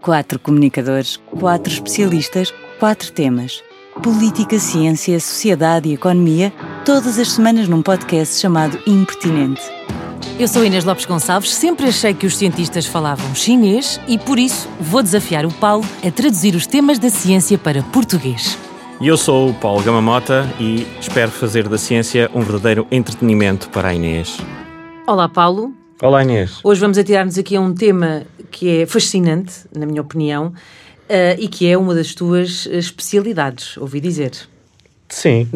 Quatro comunicadores, quatro especialistas, quatro temas. Política, ciência, sociedade e economia, todas as semanas num podcast chamado Impertinente. Eu sou Inês Lopes Gonçalves, sempre achei que os cientistas falavam chinês e por isso vou desafiar o Paulo a traduzir os temas da ciência para português. E eu sou o Paulo Gamamota e espero fazer da ciência um verdadeiro entretenimento para a Inês. Olá, Paulo. Olá, Inês. Hoje vamos atirar-nos aqui a um tema que é fascinante, na minha opinião, uh, e que é uma das tuas especialidades, ouvi dizer. Sim.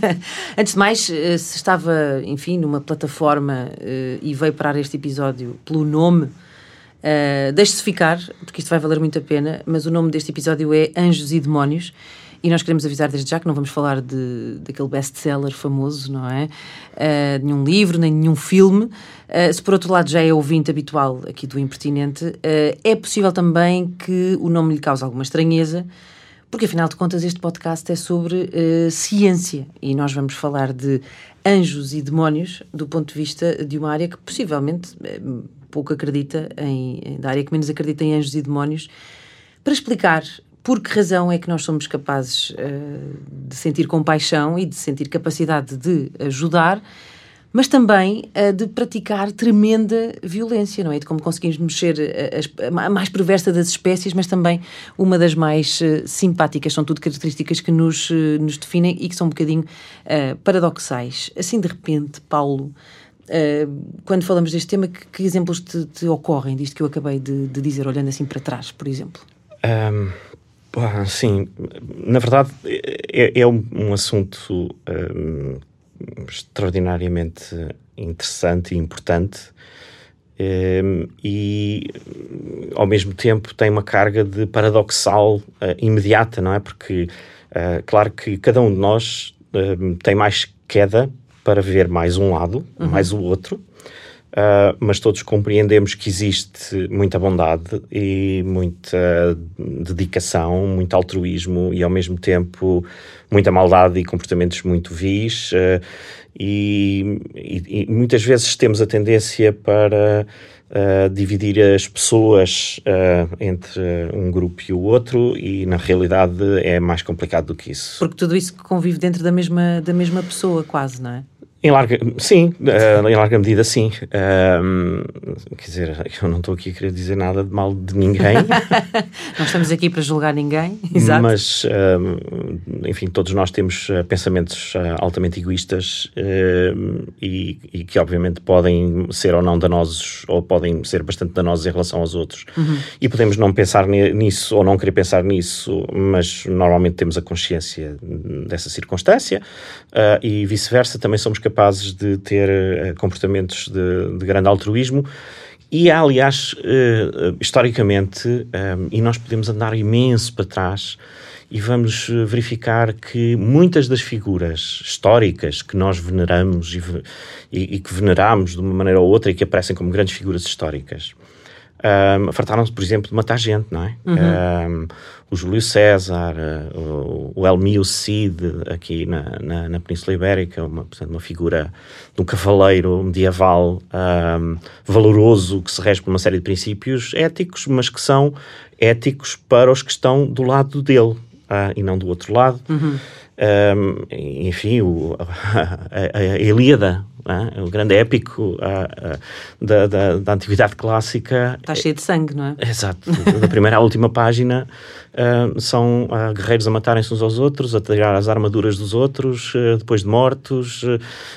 Antes de mais, uh, se estava, enfim, numa plataforma uh, e veio parar este episódio pelo nome, uh, deixe-se ficar, porque isto vai valer muito a pena, mas o nome deste episódio é Anjos e Demónios. E nós queremos avisar desde já que não vamos falar de, daquele best-seller famoso, não é? Uh, nenhum livro, nem nenhum filme. Uh, se por outro lado já é ouvinte habitual aqui do Impertinente, uh, é possível também que o nome lhe cause alguma estranheza, porque afinal de contas este podcast é sobre ciência e nós vamos falar de anjos e demónios do ponto de vista de uma área que possivelmente pouco acredita em, da área que menos acredita em anjos e demónios, para explicar por que razão é que nós somos capazes uh, de sentir compaixão e de sentir capacidade de ajudar, mas também uh, de praticar tremenda violência, não é? De como conseguimos mexer a, a, mais perversa das espécies, mas também uma das mais uh, simpáticas. São tudo características que nos, nos definem e que são um bocadinho paradoxais. Assim, de repente, Paulo. quando falamos deste tema, que, que exemplos te, te, ocorrem disto que eu acabei de, de dizer, olhando assim para trás, por exemplo? Um, sim, na verdade é, é um, um, assunto um, extraordinariamente interessante e importante um, e ao mesmo tempo tem uma carga de paradoxal uh, imediata, não é? Porque uh, claro que cada um de nós uh, tem mais queda para ver mais um lado, uhum. mais o outro, Uh, mas todos compreendemos que existe muita bondade e muita dedicação, muito altruísmo e ao mesmo tempo muita maldade e comportamentos muito vis. Uh, e, e, e, muitas vezes temos a tendência para uh, dividir as pessoas entre um grupo e o outro, e na realidade é mais complicado do que isso. Porque tudo isso convive dentro da mesma, da mesma pessoa, quase, não é? Em larga, sim, uh, em larga medida sim. Uh, quer dizer, eu não estou aqui a querer dizer nada de mal de ninguém. não estamos aqui para julgar ninguém, exato. Mas, uh, enfim, todos nós temos eh, pensamentos altamente egoístas e, e, que obviamente podem ser ou não danosos ou podem ser bastante danosos em relação aos outros. Uhum. E podemos não pensar nisso ou não querer pensar nisso, mas normalmente temos a consciência dessa circunstância e vice-versa, também somos capazes de ter uh, comportamentos de, de, grande altruísmo. E há, aliás, uh, historicamente, um, e nós podemos andar imenso para trás, e vamos verificar que muitas das figuras históricas que nós veneramos e, e, e que veneramos de uma maneira ou outra e que aparecem como grandes figuras históricas um, fartaram-se, por exemplo, de matar gente, não é? Uhum. Um, o Júlio César, uh, o, o Elmio Cid, aqui na, na, na, Península Ibérica, uma, portanto, uma figura de um cavaleiro medieval um, valoroso que se rege por uma série de princípios éticos, mas que são éticos para os que estão do lado dele uh, e não do outro lado. Uhum. Um, enfim, o, a, a, Ilíada, é? o grande épico a, da, da, da, antiguidade clássica. Está cheio de sangue, não é? Exato. da primeira à última página uh, são uh, guerreiros a matarem-se uns aos outros, a tirar as armaduras dos outros, uh, depois de mortos,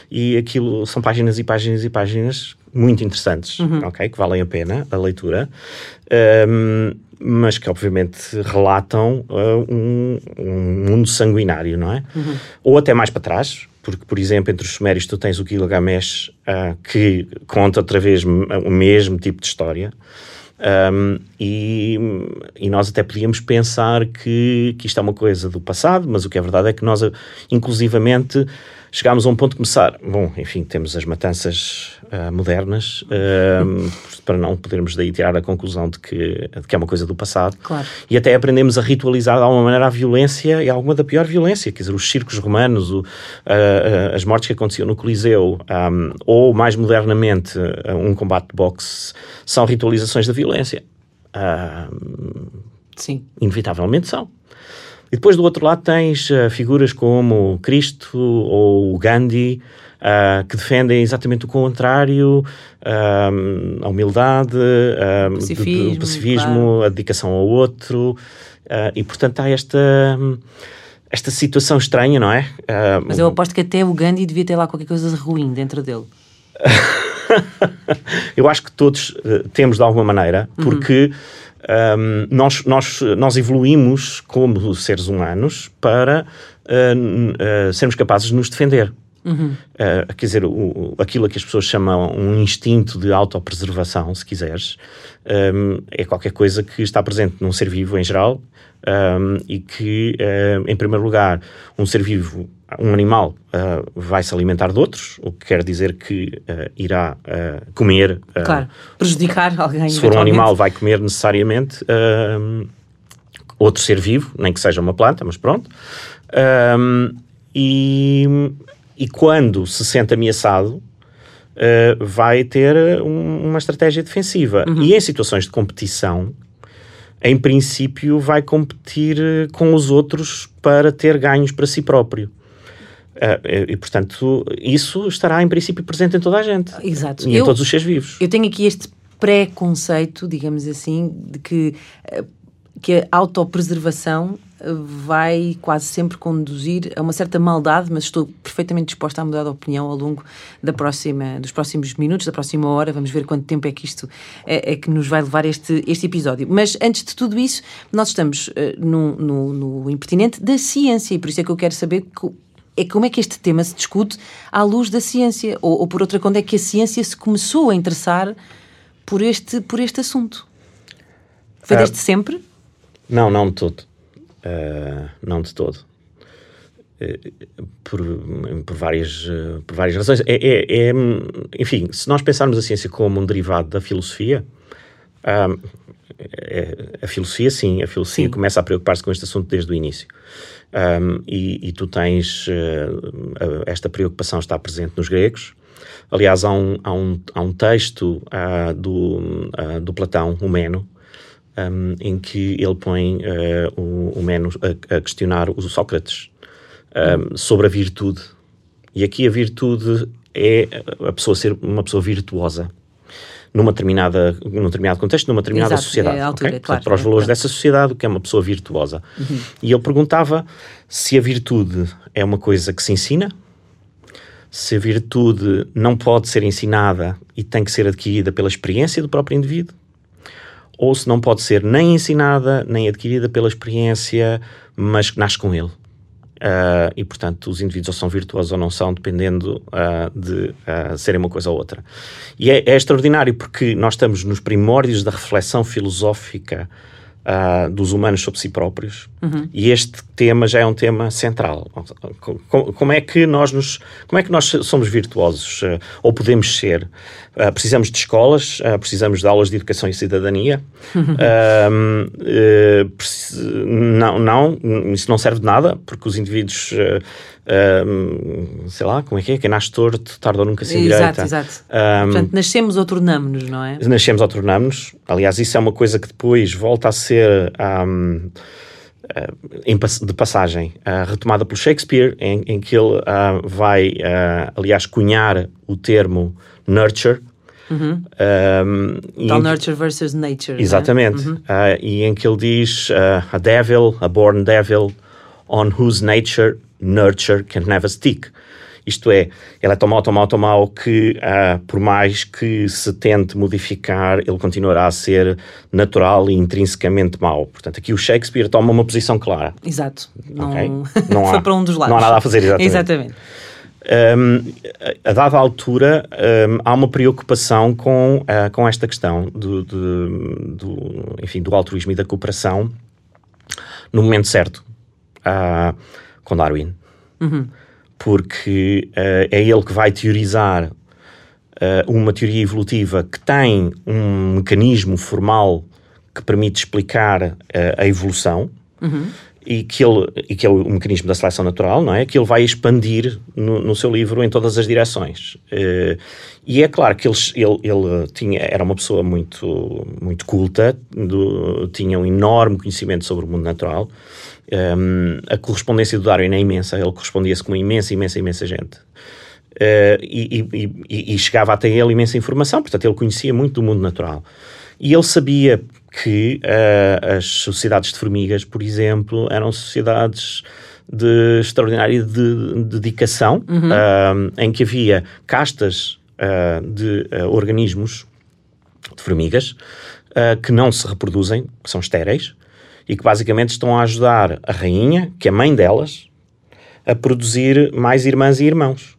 e aquilo são páginas e páginas e páginas muito interessantes, uhum. ok? Que valem a pena a leitura. Um, mas que obviamente relatam uh, um, um, mundo sanguinário, não é? Uhum. Ou até mais para trás, porque, por exemplo, entre os sumérios tu tens o Gilgamesh, uh, que conta outra vez o mesmo tipo de história. Um, e, e, nós até podíamos pensar que, que isto é uma coisa do passado, mas o que é verdade é que nós, inclusivamente, chegámos a um ponto de começar. Bom, enfim, temos as matanças uh, modernas, uh, para não podermos daí tirar a conclusão de que, de que é uma coisa do passado. Claro. E até aprendemos a ritualizar de alguma maneira a violência e alguma da pior violência, quer dizer, os circos romanos, o, uh, as mortes que aconteciam no Coliseu, um, ou mais modernamente um combate de boxe, são ritualizações da violência. Sim. Inevitavelmente são. E depois do outro lado tens uh, figuras como Cristo ou Gandhi, uh, que defendem exatamente o contrário, uh, a humildade, uh, pacifismo, do, pacifismo claro. a dedicação ao outro, e portanto há esta, esta situação estranha, não é? Mas eu aposto que até o Gandhi devia ter lá qualquer coisa ruim dentro dele. eu acho que todos temos de alguma maneira, porque. Uhum um, nós, nós, nós evoluímos como seres humanos para uh, uh, sermos capazes de nos defender. Uhum. Uh, quer dizer, o, aquilo que as pessoas chamam um instinto de autopreservação, se quiseres, um, é qualquer coisa que está presente num ser vivo em geral um, e que, em primeiro lugar, um ser vivo um animal uh, vai se alimentar de outros, o que quer dizer que uh, irá comer. claro, prejudicar alguém. Se for um animal, vai comer necessariamente outro ser vivo, nem que seja uma planta, mas pronto. e, e quando se sente ameaçado, vai ter um, uma estratégia defensiva. Uhum. E em situações de competição, em princípio, vai competir com os outros para ter ganhos para si próprio. Uh, e, portanto, isso estará em princípio presente em toda a gente. Exato. E eu, em todos os seres vivos. Eu tenho aqui este pré-conceito, digamos assim, de que, uh, que a autopreservação vai quase sempre conduzir a uma certa maldade, mas estou perfeitamente disposta a mudar de opinião ao longo da próxima, dos próximos minutos, da próxima hora. Vamos ver quanto tempo é que isto é, é que nos vai levar este, este episódio. Mas antes de tudo isso, nós estamos uh, no, no, no impertinente da ciência e por isso é que eu quero saber é como é que este tema se discute à luz da ciência, ou, ou por outra, quando é que a ciência se começou a interessar por este, por este assunto? Foi uh, desde sempre? Não, não de todo. Uh, não de todo. Uh, por, por, várias, por várias razões. É, é, é, enfim, se nós pensarmos a ciência como um derivado da filosofia, é, a filosofia, sim, a filosofia sim. começa a preocupar-se com este assunto desde o início. Um, e, e, tu tens uh, esta preocupação está presente nos gregos. Aliás, há um, há um, há um texto uh, do, uh, do Platão, o Meno, um, em que ele põe o, o Meno a, a, questionar o Sócrates sobre a virtude. E aqui a virtude é a pessoa ser uma pessoa virtuosa numa determinada, num determinado contexto, numa determinada Exato, sociedade. É altura, okay? claro, para os é, valores claro. dessa sociedade, o que é uma pessoa virtuosa. Uhum. E ele perguntava se a virtude é uma coisa que se ensina, se a virtude não pode ser ensinada e tem que ser adquirida pela experiência do próprio indivíduo, ou se não pode ser nem ensinada nem adquirida pela experiência, mas que nasce com ele. Uh, e, portanto, os indivíduos ou são virtuosos ou não são, dependendo uh, de uh, serem uma coisa ou outra. E é, é, extraordinário porque nós estamos nos primórdios da reflexão filosófica dos humanos sobre si próprios uhum. e este tema já é um tema central. Como, como, é que nós nos, como é que nós somos virtuosos ou podemos ser? Uh, precisamos de escolas, precisamos de aulas de educação e cidadania. Uhum. não, não, isso não serve de nada porque os indivíduos um, sei lá, como é que é? Quem nasce torto, tarde ou nunca se endireita. Exato, exato. Um, Portanto, nascemos ou tornamos-nos, não é? Nascemos ou tornamos-nos. Aliás, isso é uma coisa que depois volta a ser um, de passagem retomada pelo Shakespeare, em, em que ele vai, aliás, cunhar o termo nurture, Uhum. Um, Tal nurture versus nature. Exatamente. Uhum. Uh, e em que ele diz: uh, A devil, a born devil, on whose nature nurture can never stick. Isto é, ele é tão mau, tão mau, tão mau que, uh, por mais que se tente modificar, ele continuará a ser natural e intrinsecamente mau. Portanto, aqui o Shakespeare toma uma posição clara. Exato. Não, okay? não há, Foi para um dos lados. Não há nada a fazer, exatamente. exatamente. Um, a dada altura, um, há uma preocupação com, uh, com esta questão do, do, do, enfim, do altruísmo e da cooperação no momento certo. Uh, com Darwin. Uhum. Porque uh, é ele que vai teorizar uh, uma teoria evolutiva que tem um mecanismo formal que permite explicar uh, a evolução. Uhum. e que, ele, e que é o, mecanismo da seleção natural, não é? Que ele vai expandir no, no seu livro em todas as direções. E é claro que ele, ele, ele, tinha, era uma pessoa muito, muito culta, do, tinha um enorme conhecimento sobre o mundo natural. Um, a correspondência do Darwin é imensa, ele correspondia-se com imensa, imensa, imensa gente. Uh, e, e, e, e, chegava até ele imensa informação, portanto, ele conhecia muito do mundo natural. E ele sabia que uh, as sociedades de formigas, por exemplo, eram sociedades de extraordinária de, de dedicação, uhum. uh, em que havia castas de organismos, de formigas, que não se reproduzem, que são estéreis, e que basicamente estão a ajudar a rainha, que é mãe delas, a produzir mais irmãs e irmãos.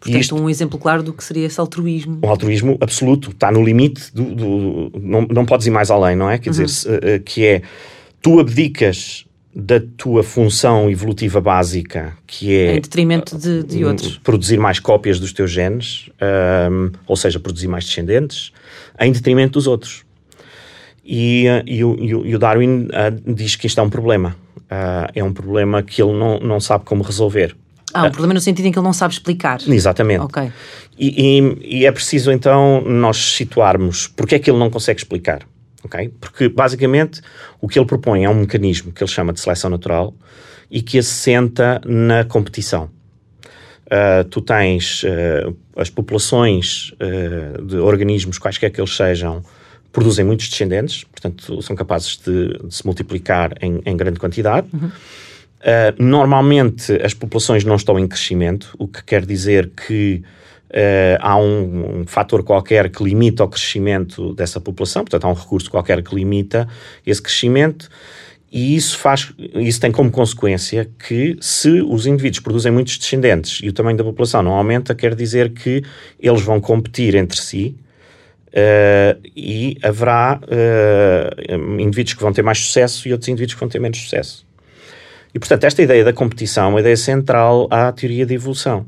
Portanto, isto, um exemplo claro do que seria esse altruísmo. Um altruísmo absoluto, está no limite, do, do, do não, não podes ir mais além, não é? Quer uhum. dizer, uh, que é, tu abdicas da tua função evolutiva básica, que é... Em detrimento de, de outros. Produzir mais cópias dos teus genes, um, ou seja, produzir mais descendentes, em detrimento dos outros. E, uh, e, o, e o, Darwin uh, diz que isto é um problema. Uh, é um problema que ele não, não sabe como resolver. Ah, um problema no sentido em que ele não sabe explicar. Exatamente. Ok. E, e, e, é preciso então nós situarmos porque é que ele não consegue explicar. Okay? Porque basicamente o que ele propõe é um mecanismo que ele chama de seleção natural e que assenta na competição. Uh, tu tens uh, as populações uh, de organismos, quaisquer que eles sejam, produzem muitos descendentes, portanto são capazes de, de se multiplicar em, em grande quantidade. Uhum. Uh, normalmente as populações não estão em crescimento, o que quer dizer que uh, há um, um fator qualquer que limita o crescimento dessa população, portanto há um recurso qualquer que limita esse crescimento. E isso faz, isso tem como consequência que se os indivíduos produzem muitos descendentes e o tamanho da população não aumenta, quer dizer que eles vão competir entre si uh, e haverá uh, indivíduos que vão ter mais sucesso e outros indivíduos que vão ter menos sucesso. E, portanto, esta ideia da competição é uma ideia central à teoria da evolução.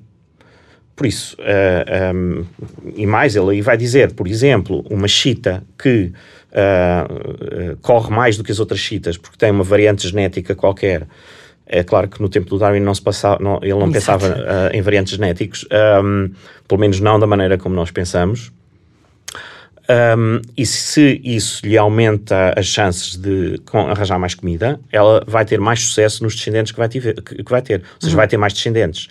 Por isso, uh, eh, um, e mais, ele aí vai dizer, por exemplo, uma chita que corre mais do que as outras chitas porque tem uma variante genética qualquer. É claro que no tempo do Darwin não se passava, não, ele não Exato. pensava em variantes genéticos, um, pelo menos não da maneira como nós pensamos. Um, e se isso lhe aumenta as chances de arranjar mais comida, ela vai ter mais sucesso nos descendentes que vai ter. Que, vai ter. Ou seja, uhum. vai ter mais descendentes.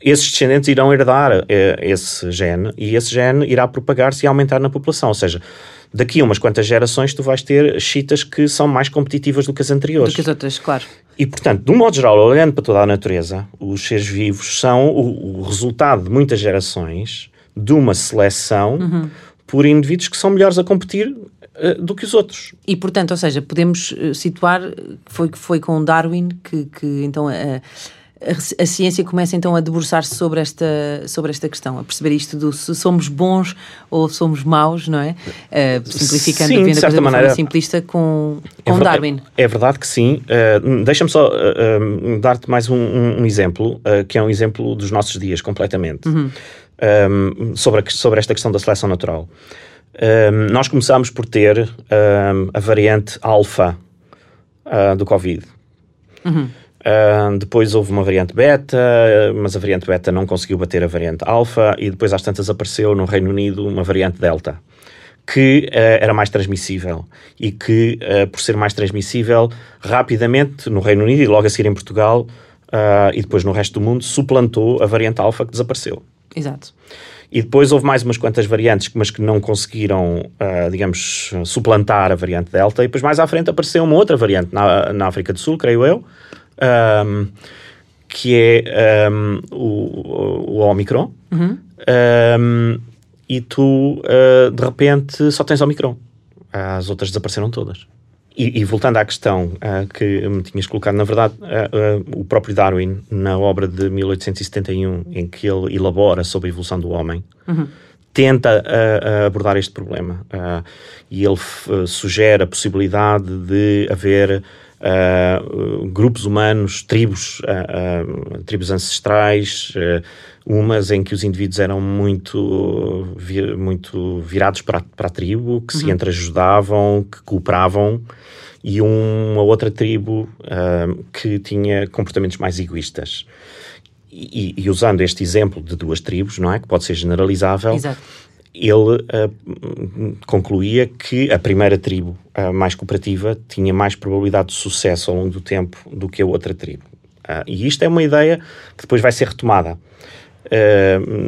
Esses descendentes irão herdar eh, esse gene e esse gene irá propagar-se e aumentar na população. Ou seja, daqui a umas quantas gerações tu vais ter chitas que são mais competitivas do que as anteriores. Do que as outras, claro. E, portanto, de um modo geral, olhando para toda a natureza, os seres vivos são o, o resultado de muitas gerações de uma seleção uhum por indivíduos que são melhores a competir uh, do que os outros. E, portanto, ou seja, podemos uh, situar, foi, foi com Darwin que, que então, a, a, a ciência começa então a debruçar-se sobre esta, sobre esta questão, a perceber isto do se somos bons ou somos maus, não é? Uh, simplificando, sim, a maneira, de forma simplista com, com é Darwin. É, é, verdade que sim. Deixa-me só dar-te mais um, um, um exemplo, que é um exemplo dos nossos dias, completamente. Uhum um, sobre, a, sobre esta questão da seleção natural. Um, nós começámos por ter um, a variante alfa uh, do Covid. Uhum. Uh, depois houve uma variante beta, mas a variante beta não conseguiu bater a variante alfa, e depois às tantas apareceu no Reino Unido uma variante delta, que uh, era mais transmissível e que, uh, por ser mais transmissível, rapidamente no Reino Unido e logo a seguir em Portugal e depois no resto do mundo, suplantou a variante alfa que desapareceu. Exato. E depois houve mais umas quantas variantes, mas que não conseguiram, uh, digamos, suplantar a variante Delta. E depois mais à frente apareceu uma outra variante na, na África do Sul, creio eu, um, que é um, o, o Omicron. Uhum. Um, e tu, uh, de repente, só tens Omicron. As outras desapareceram todas. E, e, voltando à questão uh, que me tinhas colocado, na verdade, uh, uh, o próprio Darwin, na obra de 1871, em que ele elabora sobre a evolução do homem, uhum. tenta abordar este problema. E ele sugere a possibilidade de haver grupos humanos, tribos, tribos ancestrais, umas em que os indivíduos eram muito, muito virados para, para a tribo, que uhum. se entreajudavam, que cooperavam, e uma outra tribo que tinha comportamentos mais egoístas. E, e, usando este exemplo de duas tribos, não é? Que pode ser generalizável. Exato. Ele uh, concluía que a primeira tribo, a mais cooperativa, tinha mais probabilidade de sucesso ao longo do tempo do que a outra tribo. Uh, e isto é uma ideia que depois vai ser retomada uh,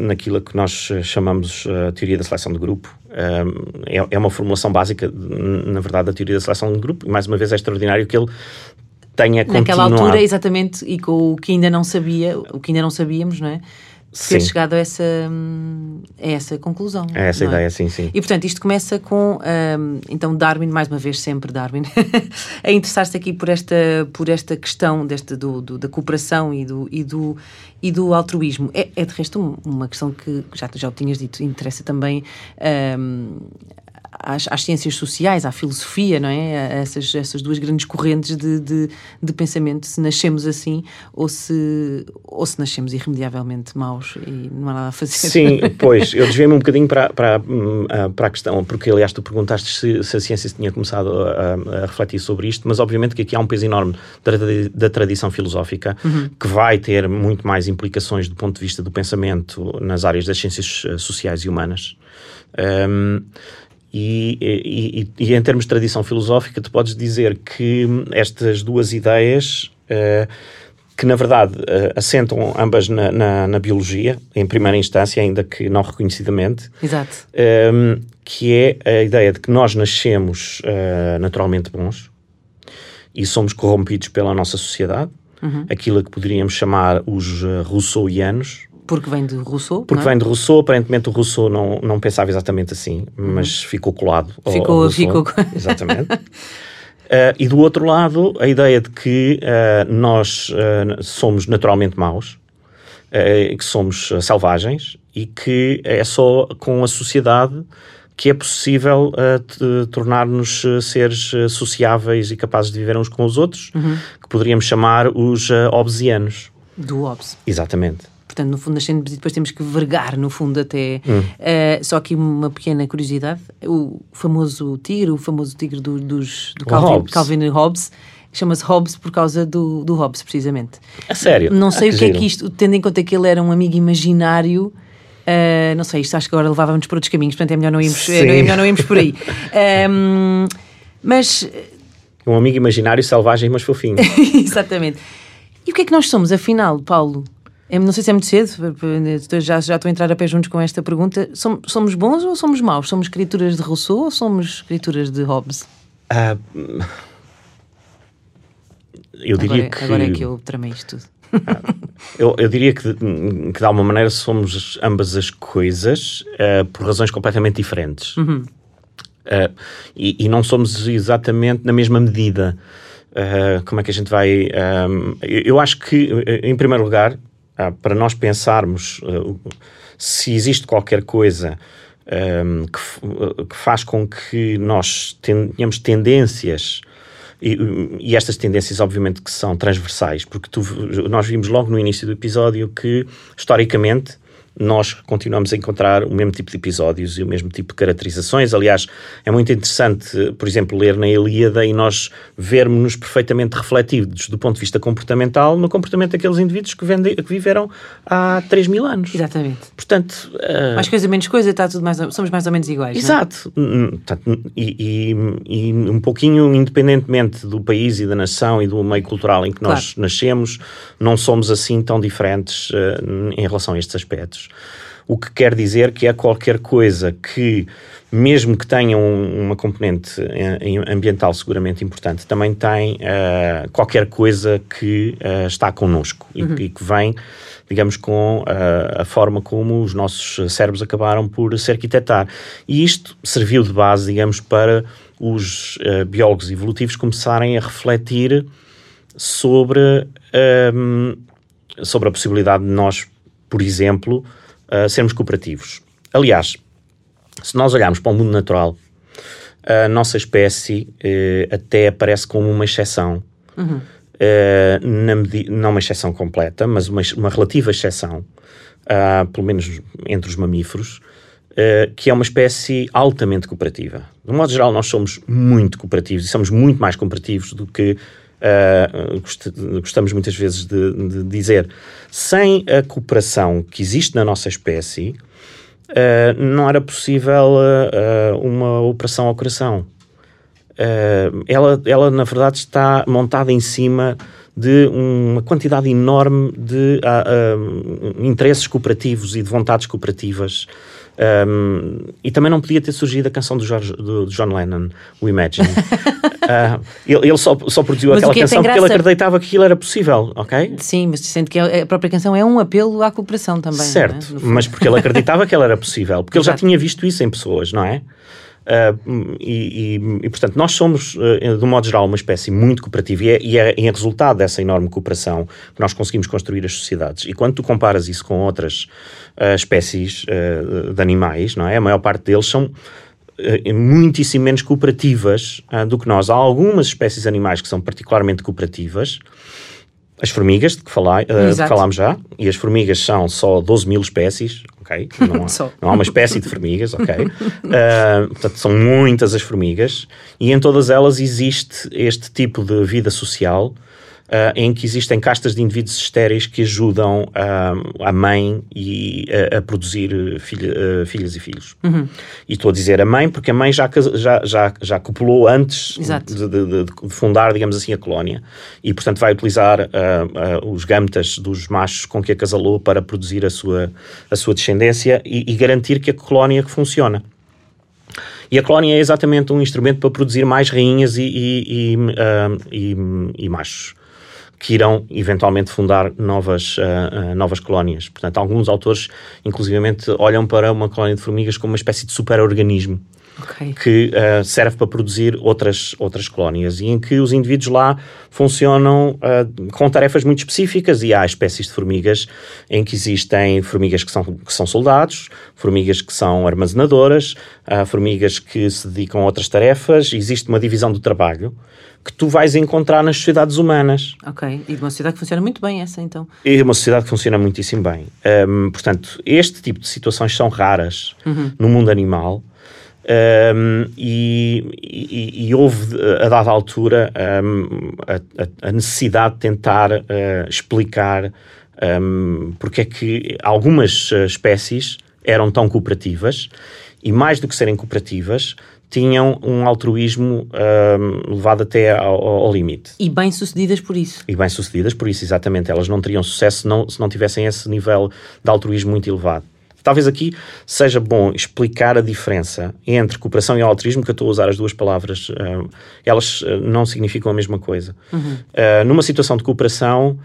naquilo que nós chamamos a teoria da seleção de grupo. É, é, uma formulação básica, na verdade, da teoria da seleção de grupo. E mais uma vez é extraordinário que ele tenha Naquela altura, exatamente, e com o que ainda não sabia, o que ainda não sabíamos, não é? Ter chegado a essa, a essa conclusão. É essa é? ideia, sim, sim. E portanto, isto começa com um, então Darwin, mais uma vez, sempre Darwin, a interessar-se aqui por esta, por esta questão deste, do, do, da cooperação e do, e do, e do altruísmo. É, é de resto uma questão que já, já o tinhas dito, interessa também um, às, às, ciências sociais, à filosofia, não é? A essas, essas duas grandes correntes de, de, de, pensamento, se nascemos assim ou se, ou se nascemos irremediavelmente maus e não há nada a fazer. Sim, pois, eu desviei-me um bocadinho para, para, hum, para a questão, porque aliás tu perguntaste se, se a ciência tinha começado a, a, refletir sobre isto, mas obviamente que aqui há um peso enorme da, da tradição filosófica uhum. que vai ter muito mais implicações do ponto de vista do pensamento nas áreas das ciências eh, sociais e humanas. Um, e, e, e, em termos de tradição filosófica, tu podes dizer que estas duas ideias, uh, que na verdade uh, assentam ambas na, na, na, biologia, em primeira instância, ainda que não reconhecidamente. Um, ehm, que é a ideia de que nós nascemos uh, naturalmente bons e somos corrompidos pela nossa sociedade, uhum. aquilo que poderíamos chamar os Rousseauianos, porque vem de Rousseau. Porque é? vem de Rousseau, aparentemente o Rousseau não, não pensava exatamente assim, mas uhum. ficou colado. Ficou, ao ficou. Exatamente. uh, e do outro lado, a ideia de que uh, nós uh, somos naturalmente maus, que somos selvagens e que é só com a sociedade que é possível tornar-nos seres sociáveis e capazes de viver uns com os outros, uhum. que poderíamos chamar os uh, obsianos. Do obs. Exatamente portanto, no fundo, nascemos e depois temos que vergar, no fundo, até. Hum. Uh, só que uma pequena curiosidade: o famoso tigre, o famoso tigre do, dos, do Calvin, Hobbes. Calvin e Hobbes, chama-se Hobbes por causa do, do Hobbes, precisamente. A sério? Não sei ah, o que, é que isto, tendo em conta que ele era um amigo imaginário. Uh, não sei, isto acho que agora levava-nos por outros caminhos, portanto é melhor não irmos, é, melhor não irmos por aí. um, mas. Um amigo imaginário, selvagem, mas fofinho. Exatamente. E o que é que nós somos, afinal, Paulo? É, não sei se é muito cedo, já, já estou a entrar a pé juntos com esta pergunta. Somos, somos bons ou somos maus? Somos criaturas de Rousseau ou somos criaturas de Hobbes? Uh, eu diria agora, que. Agora é que eu tramei isto tudo. Eu, eu, diria que, que, de alguma maneira, somos ambas as coisas uh, por razões completamente diferentes. Uhum. Uh, e, e, não somos exatamente na mesma medida. Uh, como é que a gente vai. Um, eu, eu, acho que, em primeiro lugar, ah, para nós pensarmos uh, se existe qualquer coisa que, que, faz com que nós tenhamos tendências e, e, estas tendências, obviamente, que são transversais, porque tu, nós vimos logo no início do episódio que, historicamente, nós continuamos a encontrar o mesmo tipo de episódios e o mesmo tipo de caracterizações. Aliás, é muito interessante, por exemplo, ler na Ilíada e nós vermos-nos perfeitamente refletidos do ponto de vista comportamental no comportamento daqueles indivíduos que, vende, que viveram há 3 mil anos. Exatamente. Portanto... Uh... Mais coisa, menos coisa, está tudo mais, somos mais ou menos iguais. É? Exato. E, e, e, um pouquinho independentemente do país e da nação e do meio cultural em que nós claro. nascemos, não somos assim tão diferentes uh, em relação a estes aspectos. O que quer dizer que é qualquer coisa que, mesmo que tenha um, uma componente eh, ambiental seguramente importante, também tem uh, qualquer coisa que uh, está connosco uhum. e, e, que vem, digamos, com uh, a forma como os nossos cérebros acabaram por se arquitetar. E isto serviu de base, digamos, para os biólogos evolutivos começarem a refletir sobre, um, sobre a possibilidade de nós, por exemplo, uh, sermos cooperativos. Aliás, Se nós olharmos para o mundo natural, a nossa espécie uh, até aparece como uma exceção. Uhum. Uh, não uma exceção completa, mas uma, uma relativa exceção, uh, pelo menos entre os mamíferos, uh, que é uma espécie altamente cooperativa. De modo geral, nós somos muito cooperativos e somos muito mais cooperativos do que gost gostamos muitas vezes de, de, dizer. Sem a cooperação que existe na nossa espécie, não era possível uma operação ao coração uh, ela, ela, na verdade, está montada em cima de uma quantidade enorme de uh, uh, interesses cooperativos e de vontades cooperativas. Um, e também não podia ter surgido a canção do, do John Lennon, o Imagine. uh, ele, ele só, só produziu mas aquela é canção porque ele acreditava que aquilo era possível, ok? Sim, mas sendo que a própria canção é um apelo à cooperação também. É? Certo, é? mas porque ele acreditava que ela era possível, porque ele já tinha visto isso em pessoas, não é? Uh, e, e, e, portanto, nós somos, uh, de um modo geral, uma espécie muito cooperativa e é, e é em resultado dessa enorme cooperação que nós conseguimos construir as sociedades. E quando tu comparas isso com outras uh, espécies de animais, não é? A maior parte deles são muitíssimo menos cooperativas do que nós. Há algumas espécies animais que são particularmente cooperativas, as formigas, de que, falai, uh, de que falámos já, e as formigas são só 12 mil espécies, ok? Não há, não há uma espécie de formigas, ok? Uh, portanto, são muitas as formigas, e em todas elas existe este tipo de vida social uh, em que existem castas de indivíduos estéreis que ajudam uh, a mãe e, a, a produzir filha, uh, filhas e filhos. Uhum. E estou a dizer a mãe porque a mãe já, já, já, já copulou antes de, de, de, fundar, digamos assim, a colónia e, portanto, vai utilizar os gametas dos machos com que acasalou para produzir a sua, a sua descendência e, e garantir que a colónia funciona. E a colónia é exatamente um instrumento para produzir mais rainhas e, e, e, uh, e, e machos que irão eventualmente fundar novas, uh, uh, novas colónias. Portanto, alguns autores, inclusivamente, olham para uma colónia de formigas como uma espécie de super-organismo. Okay. que uh, serve para produzir outras, outras colónias e em que os indivíduos lá funcionam uh, com tarefas muito específicas e há espécies de formigas em que existem formigas que são, que são soldados, formigas que são armazenadoras, uh, formigas que se dedicam a outras tarefas, existe uma divisão do trabalho que tu vais encontrar nas sociedades humanas. Ok, e de uma sociedade que funciona muito bem essa então? E uma sociedade que funciona muitíssimo bem. Um, portanto, este tipo de situações são raras uhum. no mundo animal. Um, e, e, e, houve, a dada altura, um, a, a, necessidade de tentar uh, explicar um, porque é que algumas uh, espécies eram tão cooperativas e, mais do que serem cooperativas, tinham um altruísmo um, levado até ao, ao, limite. E bem-sucedidas por isso. E bem-sucedidas por isso, exatamente. Elas não teriam sucesso se não, se não tivessem esse nível de altruísmo muito elevado. Talvez aqui seja bom explicar a diferença entre cooperação e altruísmo, que eu estou a usar as duas palavras, uh, elas uh, não significam a mesma coisa. Uhum. Uh, numa situação de cooperação,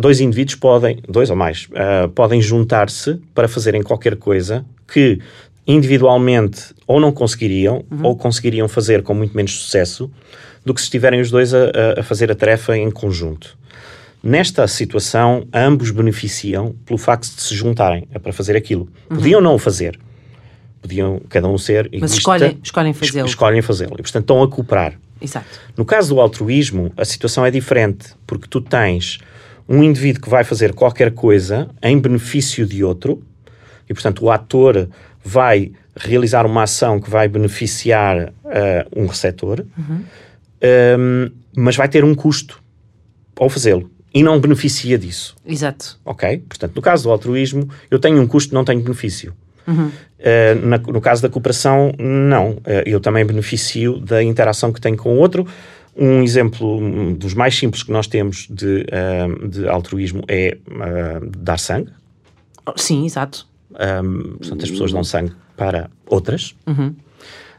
dois indivíduos podem, dois ou mais, podem juntar-se para fazerem qualquer coisa que individualmente ou não conseguiriam, uhum. ou conseguiriam fazer com muito menos sucesso, do que se estiverem os dois a, a fazer a tarefa em conjunto. Nesta situação, ambos beneficiam pelo facto de se juntarem para fazer aquilo. Uhum. Podiam não o fazer. Podiam cada um ser Mas escolhem, escolhem fazê-lo. Escolhem fazê-lo. E, portanto, estão a cooperar. Exato. No caso do altruísmo, a situação é diferente, porque tu tens um indivíduo que vai fazer qualquer coisa em benefício de outro, e, portanto, o ator vai realizar uma ação que vai beneficiar uh, um receptor, uhum. um, ehm, mas vai ter um custo ao fazê-lo e não beneficia disso. Exato. Ok? Portanto, no caso do altruísmo, eu tenho um custo, não tenho benefício. Uhum. Uh, na, no caso da cooperação, não. Uh, eu também beneficio da interação que tenho com o outro. Um exemplo dos mais simples que nós temos de, uh, de altruísmo é dar sangue. Sim, exato. Um, portanto, as pessoas dão sangue para outras. Uhum.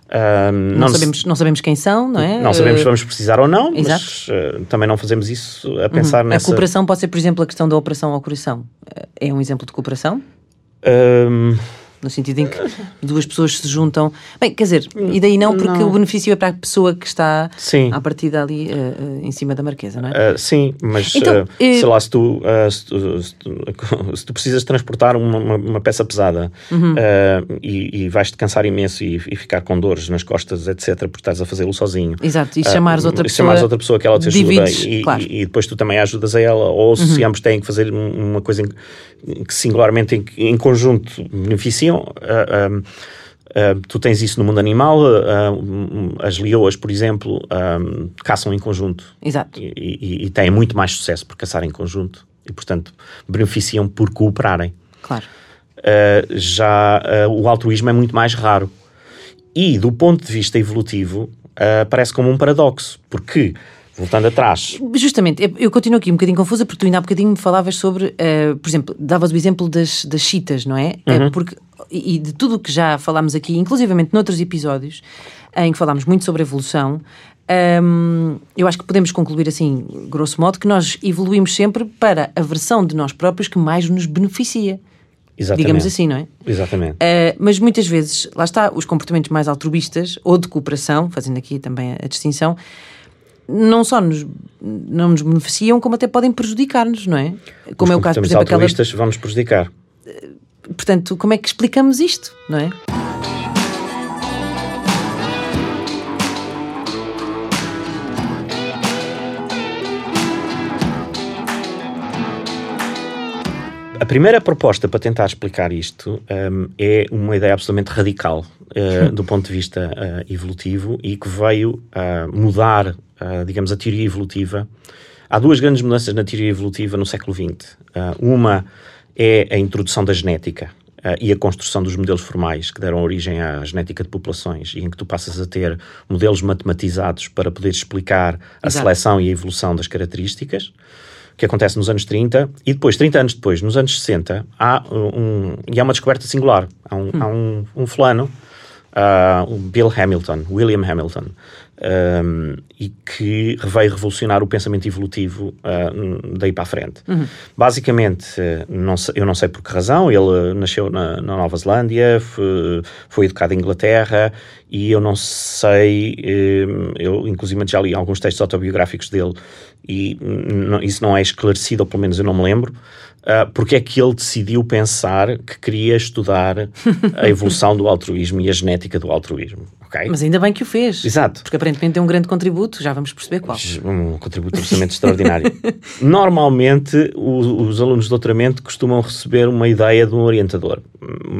Um, não, não, sabemos, não sabemos quem são, não é? Não sabemos se vamos precisar ou não, Exato. mas uh, também não fazemos isso a pensar uhum. nessa... A cooperação pode ser, por exemplo, a questão da operação ao coração. É um exemplo de cooperação? Um, no sentido em que duas pessoas se juntam. Bem, quer dizer, e daí não, porque Não. o benefício é para a pessoa que está Sim. à partida ali eh, eh, em cima da marquesa, não é? Uh, sim, mas Então, uh, sei lá, se tu, uh, se, tu, se tu- se tu precisas transportar uma, uma- uma peça pesada Uhum. uh, e, e vais-te cansar imenso e, e ficar com dores nas costas, etc., porque estás a fazê-lo sozinho. Exato, e Uh, chamares outra pessoa. chamares outra pessoa que ela te ajuda divides, e, claro. Uhum. e- e depois tu também ajudas a ela, ou se ambos têm que fazer um- uma coisa em- que singularmente em, em conjunto beneficiam. Uh, um, uh, tu tens isso no mundo animal, uh, um, as leoas, por exemplo, um, caçam em conjunto Exato. e, e- e têm muito mais sucesso por caçar em conjunto e, portanto, beneficiam por cooperarem. Claro. Uh, já uh, o altruísmo é muito mais raro. E, do ponto de vista evolutivo, parece como um paradoxo, porque, voltando atrás, Justamente, eu- continuo aqui um bocadinho confusa porque tu ainda há bocadinho me falavas sobre, eh, por exemplo, davas o exemplo das, das chitas, não é? Eh, porque, e de tudo o que já falámos aqui, inclusivamente noutros episódios, em que falámos muito sobre evolução, hum, eu acho que podemos concluir assim, grosso modo, que nós evoluímos sempre para a versão de nós próprios que mais nos beneficia. exatamente. Digamos assim, não é? Exatamente. Uh, mas muitas vezes, lá está, os comportamentos mais altruístas ou de cooperação, fazendo aqui também a distinção, não só nos, não nos beneficiam, como até podem prejudicar-nos, não é? Como Os é o caso, por exemplo, aquela. nos prejudicar. Portanto, como é que explicamos isto, não é? A primeira proposta para tentar explicar isto hum, é uma ideia absolutamente radical uh, do ponto de vista uh, evolutivo e que veio uh, mudar, uh, digamos, a teoria evolutiva. Há duas grandes mudanças na teoria evolutiva no século XX. Uma é a introdução da genética e a construção dos modelos formais que deram origem à genética de populações e em que tu passas a ter modelos matematizados para poder explicar a Exato. seleção e a evolução das características que acontece nos anos 30, e depois, 30 anos depois, nos anos 60, há um, e há uma descoberta singular. Há um, há um, um fulano, ah, o Bill Hamilton, William Hamilton, um, e que veio revolucionar o pensamento evolutivo ah, daí para a frente. Basicamente, eh, não sei- eu não sei por que razão, ele nasceu na, na Nova Zelândia, foi, foi educado em Inglaterra, e eu não sei, eh, eu inclusive já li alguns textos autobiográficos dele, e n- isso não é esclarecido, ou pelo menos eu não me lembro, ah, porque é que ele decidiu pensar que queria estudar a evolução do altruísmo e a genética do altruísmo, ok? Mas ainda bem que o fez. Exato. Porque aparentemente tem um grande contributo, já vamos perceber qual. Um contributo absolutamente extraordinário. Normalmente, o- os alunos de doutoramento costumam receber uma ideia de um orientador.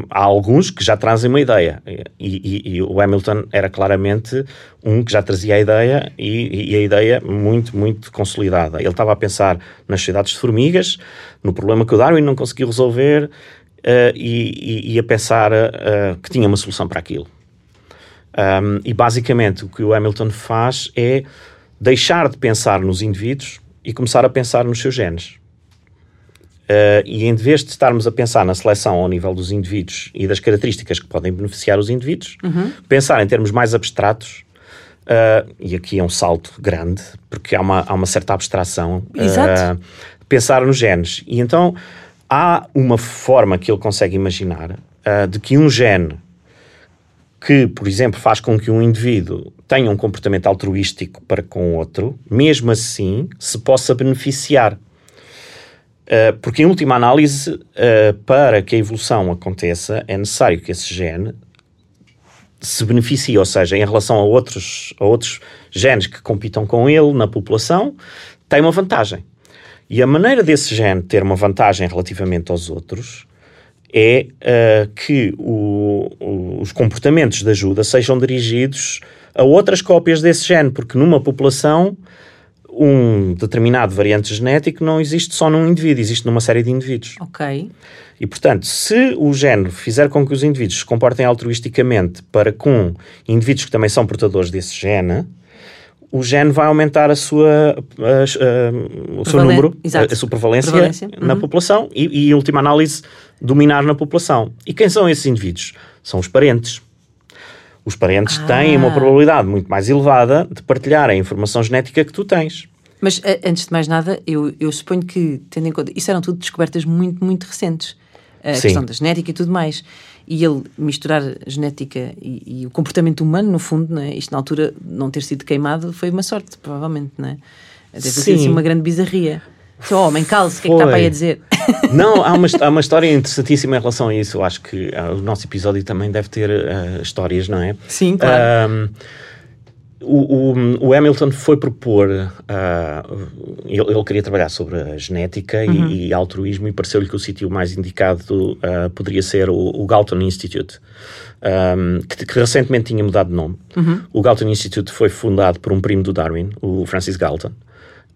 Há alguns que já trazem uma ideia. E, e- e o Hamilton era claramente um que já trazia a ideia e, e a ideia muito, muito consolidada. Ele estava a pensar nas sociedades de formigas, no problema que o Darwin não conseguiu resolver eh, e, e- a pensar eh, que tinha uma solução para aquilo. Um, e basicamente o que o Hamilton faz é deixar de pensar nos indivíduos e começar a pensar nos seus genes. Uh, e em vez de estarmos a pensar na seleção ao nível dos indivíduos e das características que podem beneficiar os indivíduos, pensar em termos mais abstratos, uh, e aqui é um salto grande, porque há uma, há uma certa abstração, Exato. uh, pensar nos genes. E então há uma forma que ele consegue imaginar de que um gene que, por exemplo, faz com que um indivíduo tenha um comportamento altruístico para com outro, mesmo assim se possa beneficiar. Uh, porque, em última análise, uh, para que a evolução aconteça, é necessário que esse gene se beneficie, ou seja, em relação a outros, a outros genes que compitam com ele na população, tem uma vantagem. E a maneira desse gene ter uma vantagem relativamente aos outros é uh, que o- o- os comportamentos de ajuda sejam dirigidos a outras cópias desse gene, porque numa população um determinado variante genético não existe só num indivíduo, existe numa série de indivíduos. Ok. E, portanto, se o género fizer com que os indivíduos se comportem altruisticamente para com indivíduos que também são portadores desse gene, o gene vai aumentar a sua, a- a- o seu número, exato. a sua prevalência, Prevalência, na uhum. população e, e, em última análise, dominar na população. E quem são esses indivíduos? São os parentes. Os parentes Ah. têm uma probabilidade muito mais elevada de partilhar a informação genética que tu tens. Mas a- antes de mais nada, eu, eu suponho que, tendo em conta, isso eram tudo descobertas muito, muito recentes. a Sim. questão da genética e tudo mais. E ele misturar genética e, e o comportamento humano, no fundo, não é? isto na altura não ter sido queimado foi uma sorte, provavelmente, não é? Deve ter sido assim, uma grande bizarria. Seu homem, calce, o que é que está para aí a dizer? Não, há uma, há uma história interessantíssima em relação a isso. Eu acho que uh, o nosso episódio também deve ter uh, histórias, não é? Sim, claro. Um, o, o, o, Hamilton foi propor, uh, ele, ele, queria trabalhar sobre a genética uhum. e, e, altruísmo e pareceu-lhe que o sítio mais indicado uh, poderia ser o, o Galton Institute, um, que, que, recentemente tinha mudado de nome. Uhum. O Galton Institute foi fundado por um primo do Darwin, o Francis Galton,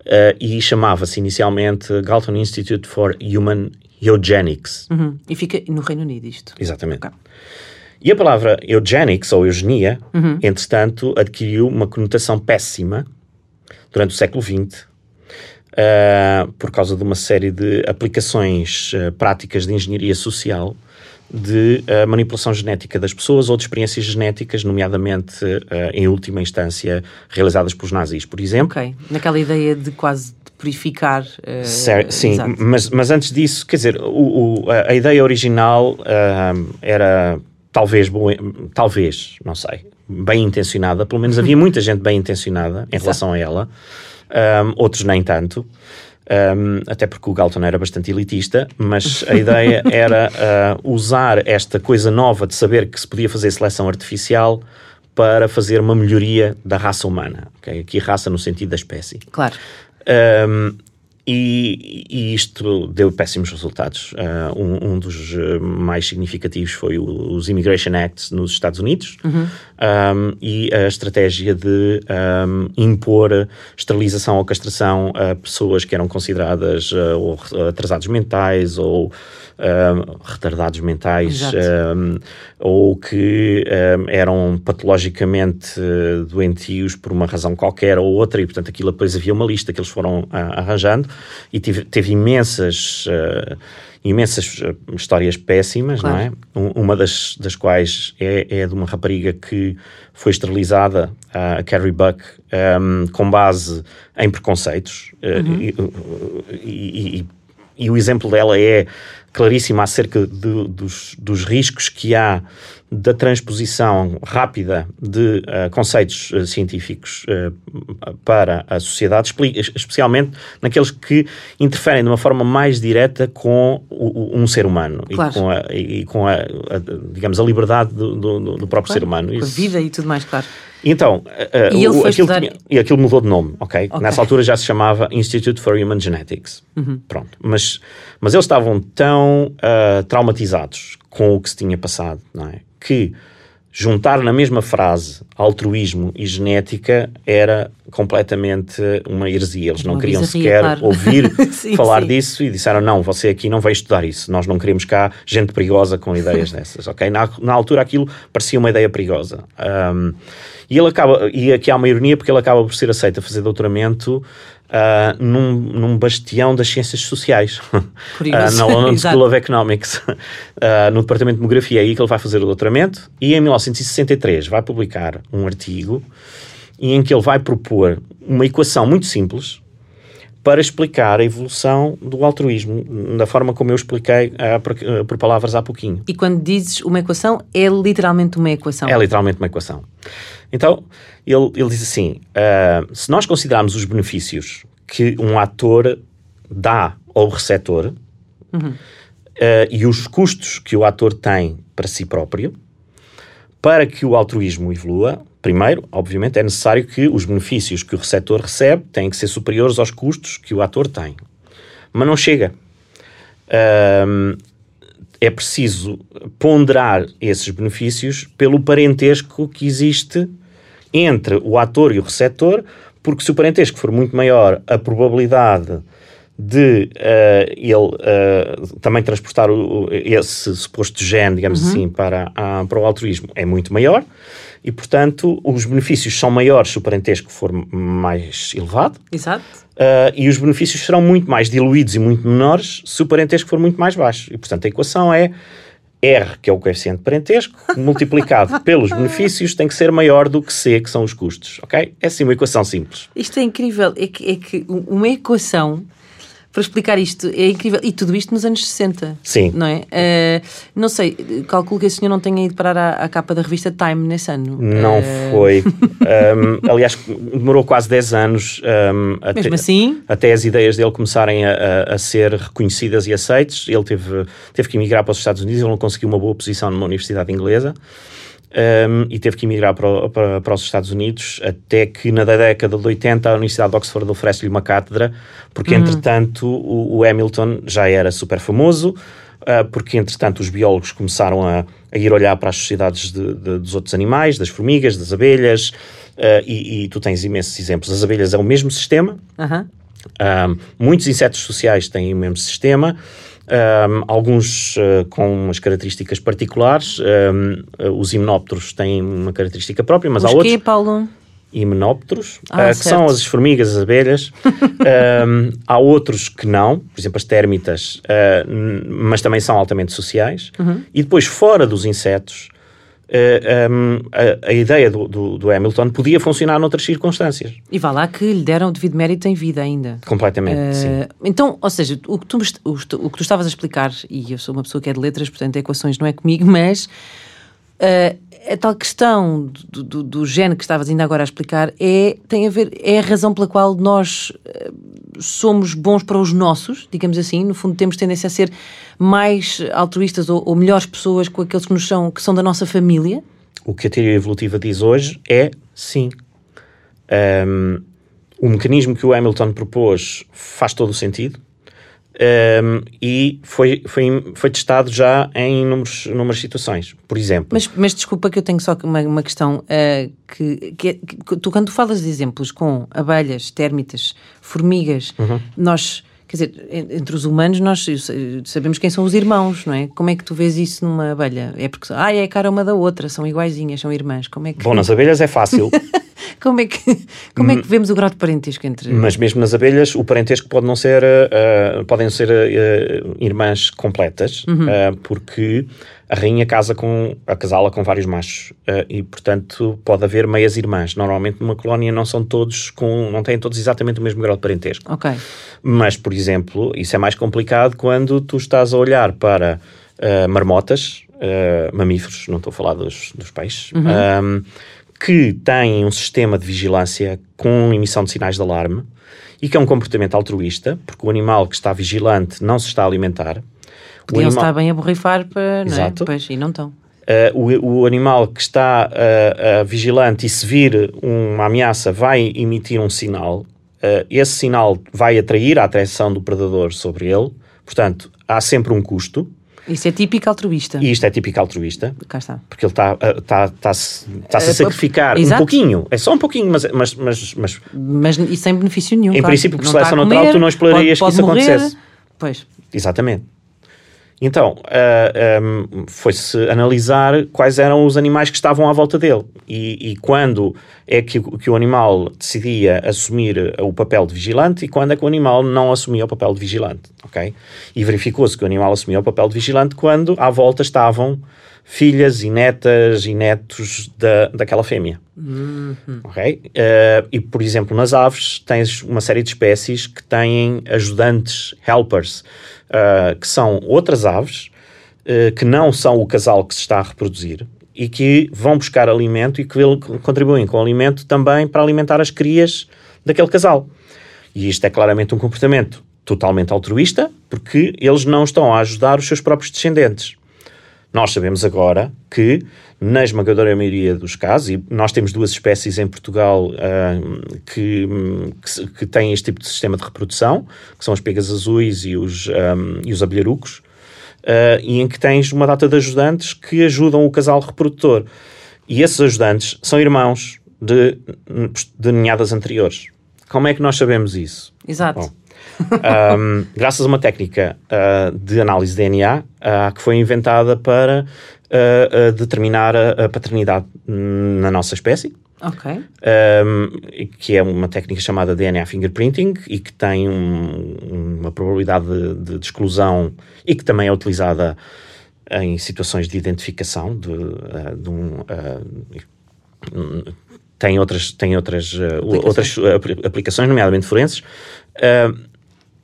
uh, e chamava-se inicialmente Galton Institute for Human Eugenics. Uhum. E fica no Reino Unido isto. Exatamente. Okay. E a palavra eugenics ou eugenia, uhum. entretanto, adquiriu uma conotação péssima durante o século XX, uh, por causa de uma série de aplicações uh, práticas de engenharia social de uh, manipulação genética das pessoas ou de experiências genéticas, nomeadamente, em última instância, realizadas pelos nazis, por exemplo. Ok, naquela ideia de quase purificar. Uh, sim, mas, mas antes disso, quer dizer, o, o, a, ideia original uh, era talvez, talvez, não sei, bem intencionada, pelo menos havia muita gente bem intencionada em relação a ela, um, outros nem tanto. Um, até porque o Galton era bastante elitista, mas a ideia era uh, usar esta coisa nova de saber que se podia fazer seleção artificial para fazer uma melhoria da raça humana. Okay? Aqui raça no sentido da espécie. Claro. Um, e, e, isto deu péssimos resultados. Uh, um, um, dos uh, mais significativos foi o, os Immigration Acts nos Estados Unidos uhum. Um, e a estratégia de um, impor esterilização ou castração a pessoas que eram consideradas uh, ou atrasados mentais ou retardados mentais ou que eram patologicamente doentios por uma razão qualquer ou outra, e portanto aquilo depois havia uma lista que eles foram arranjando e tive, teve imensas. Uh, imensas uh, histórias péssimas, claro. não é? Um, uma das, das quais é, é, de uma rapariga que foi esterilizada, a Carrie Buck, um, com base em preconceitos. Uh, uhum. e, e, e, e, o exemplo dela é claríssimo acerca de, dos, dos riscos que há da transposição rápida de uh, conceitos uh, científicos uh, para a sociedade, especialmente naqueles que interferem de uma forma mais direta com o, um ser humano claro. e com, a, e com a, a, digamos, a liberdade do, do, do próprio claro. ser humano. Com a vida e tudo mais, claro. Então, e, o, aquilo estudar... tinha, e aquilo mudou de nome, ok? okay? Nessa altura já se chamava Institute for Human Genetics. Uhum. Pronto. Mas, mas eles estavam tão traumatizados com o que se tinha passado, não é? Que juntar na mesma frase altruísmo e genética era completamente uma heresia. Eles não uma queriam sequer claro. ouvir sim, falar sim. disso e disseram: não, você aqui não vai estudar isso. Nós não queremos cá gente perigosa com ideias dessas, ok? Na, na altura aquilo parecia uma ideia perigosa. Um, e ele acaba, e aqui há uma ironia porque ele acaba por ser aceito a fazer doutoramento Uh, num, num, bastião das ciências sociais, uh, na London School of Economics, uh, no departamento de demografia. É aí que ele vai fazer o doutoramento. E em 1963 vai publicar um artigo em que ele vai propor uma equação muito simples para explicar a evolução do altruísmo, da forma como eu expliquei por, por palavras há pouquinho. E quando dizes uma equação, é literalmente uma equação? É literalmente uma equação. Então, ele, ele diz assim: uh, se nós considerarmos os benefícios que um ator dá ao receptor uhum. uh, e os custos que o ator tem para si próprio, para que o altruísmo evolua, primeiro, obviamente, é necessário que os benefícios que o receptor recebe têm que ser superiores aos custos que o ator tem. Mas não chega. É preciso ponderar esses benefícios pelo parentesco que existe entre o ator e o receptor, porque se o parentesco for muito maior, a probabilidade de uh, ele uh, também transportar o, esse suposto gene, digamos uhum. assim, para, a, para o altruísmo é muito maior e, portanto, os benefícios são maiores se o parentesco for mais elevado. Exato. Uh, e os benefícios serão muito mais diluídos e muito menores se o parentesco for muito mais baixo. E, portanto, a equação é R, que é o coeficiente de parentesco, multiplicado pelos benefícios, tem que ser maior do que C, que são os custos, ok? É assim uma equação simples. Isto é incrível, é que, é que uma equação para explicar isto. É incrível. E tudo isto nos anos 60. Sim. Não é? Uh, não sei, calculo que esse senhor não tenha ido parar à, à capa da revista Time nesse ano. Não uh... foi. um, aliás, demorou quase 10 anos um, até, assim? até as ideias dele começarem a, a, a, ser reconhecidas e aceites. Ele teve, teve que emigrar para os Estados Unidos, ele não conseguiu uma boa posição numa universidade inglesa um, e teve que emigrar para, para, para, os Estados Unidos, até que na década de 80 a Universidade de Oxford oferece-lhe uma cátedra, porque uhum. entretanto o, o, Hamilton já era super famoso, uh, porque entretanto os biólogos começaram a, a ir olhar para as sociedades de, de, dos outros animais, das formigas, das abelhas, uh, e, e, tu tens imensos exemplos. As abelhas é o mesmo sistema, uhum. um, muitos insetos sociais têm o mesmo sistema. Um, alguns uh, com umas características particulares. Um, uh, os himenópteros têm uma característica própria, mas os há outros. Quê, Paulo? Himenópteros, ah, uh, que são as formigas, as abelhas. um, há outros que não, por exemplo, as térmitas, mas também são altamente sociais. Uhum. E depois, fora dos insetos, uh, eh, ehm, a, a, ideia do, do, do, Hamilton podia funcionar noutras circunstâncias. E vá lá que lhe deram devido mérito em vida ainda. Completamente, uh, sim. Então, ou seja, o que, tu, o, o, que tu estavas a explicar, e eu sou uma pessoa que é de letras, portanto equações não é comigo, mas uh, a tal questão do, do, do gene que estavas ainda agora a explicar é, tem a ver, é a razão pela qual nós somos bons para os nossos, digamos assim, no fundo temos tendência a ser mais altruístas ou, ou melhores pessoas com aqueles que nos são, que são da nossa família? O que a teoria evolutiva diz hoje é sim. Um, o mecanismo que o Hamilton propôs faz todo o sentido. Um, e foi, foi, foi testado já em inúmeros, inúmeras situações. Por exemplo. Mas, mas desculpa que eu tenho só uma, uma questão. Uh, que, que, que, tu, quando tu falas de exemplos com abelhas, térmitas, formigas, uhum. nós. Quer dizer, entre os humanos nós sabemos quem são os irmãos, não é? Como é que tu vês isso numa abelha? É porque, ah, é a cara uma da outra, são iguaizinhas, são irmãs. Como é que... Bom, nas abelhas é fácil. Como é que, como é que vemos o grau de parentesco entre. Mas mesmo nas abelhas, o parentesco pode não ser. Uh, podem ser uh, irmãs completas, uhum. uh, porque a rainha casa com. acasala com vários machos. e, portanto, pode haver meias irmãs. Normalmente, numa colónia, não são todos com. não têm todos exatamente o mesmo grau de parentesco. Ok. Mas, por exemplo, isso é mais complicado quando tu estás a olhar para marmotas, mamíferos, não estou a falar dos, dos peixes. Uhum que têm um sistema de vigilância com emissão de sinais de alarme e que é um comportamento altruísta, porque o animal que está vigilante não se está a alimentar. Podiam animal... estar bem a borrifar para, Exato. não é? Pois, e não estão. Uh, o, o, animal que está uh, uh, vigilante e se vir uma ameaça vai emitir um sinal. esse sinal vai atrair a atenção do predador sobre ele. Portanto, há sempre um custo. Isso é típico altruísta. E isto é típico altruísta. Cá está. Porque ele está tá, tá, tá a sacrificar um pouquinho. É só um pouquinho, mas. Mas, mas, mas, mas e sem benefício nenhum. Em claro. princípio, por seleção natural, tu não explorarias pode, pode que isso morrer. acontecesse. Pois. Exatamente. Então, uh, ah, um, foi-se analisar quais eram os animais que estavam à volta dele. E, e quando é que, que, o animal decidia assumir o papel de vigilante e quando é que o animal não assumia o papel de vigilante, ok? E verificou-se que o animal assumia o papel de vigilante quando à volta estavam filhas e netas e netos da, daquela fêmea. Uhum. Ok? Uh, e, por exemplo, nas aves tens uma série de espécies que têm ajudantes, helpers, uh, que são outras aves uh, que não são o casal que se está a reproduzir e que vão buscar alimento e que contribuem com alimento também para alimentar as crias daquele casal. E isto é claramente um comportamento totalmente altruísta, porque eles não estão a ajudar os seus próprios descendentes. Nós sabemos agora que, na esmagadora maioria dos casos, e nós temos duas espécies em Portugal uh, que, que, que, têm este tipo de sistema de reprodução, que são as pegas azuis e os, um, e os abelharucos, uh, e em que tens uma data de ajudantes que ajudam o casal reprodutor. E esses ajudantes são irmãos de, de ninhadas anteriores. Como é que nós sabemos isso? Exato. Bom, um, graças a uma técnica uh, de análise de DNA uh, que foi inventada para uh, determinar a, a, paternidade na nossa espécie. Um, que é uma técnica chamada DNA fingerprinting e que tem um, uma probabilidade de, de, exclusão e que também é utilizada em situações de identificação de, de um tem outras, tem outras, uh, outras aplicações, nomeadamente forenses, uh,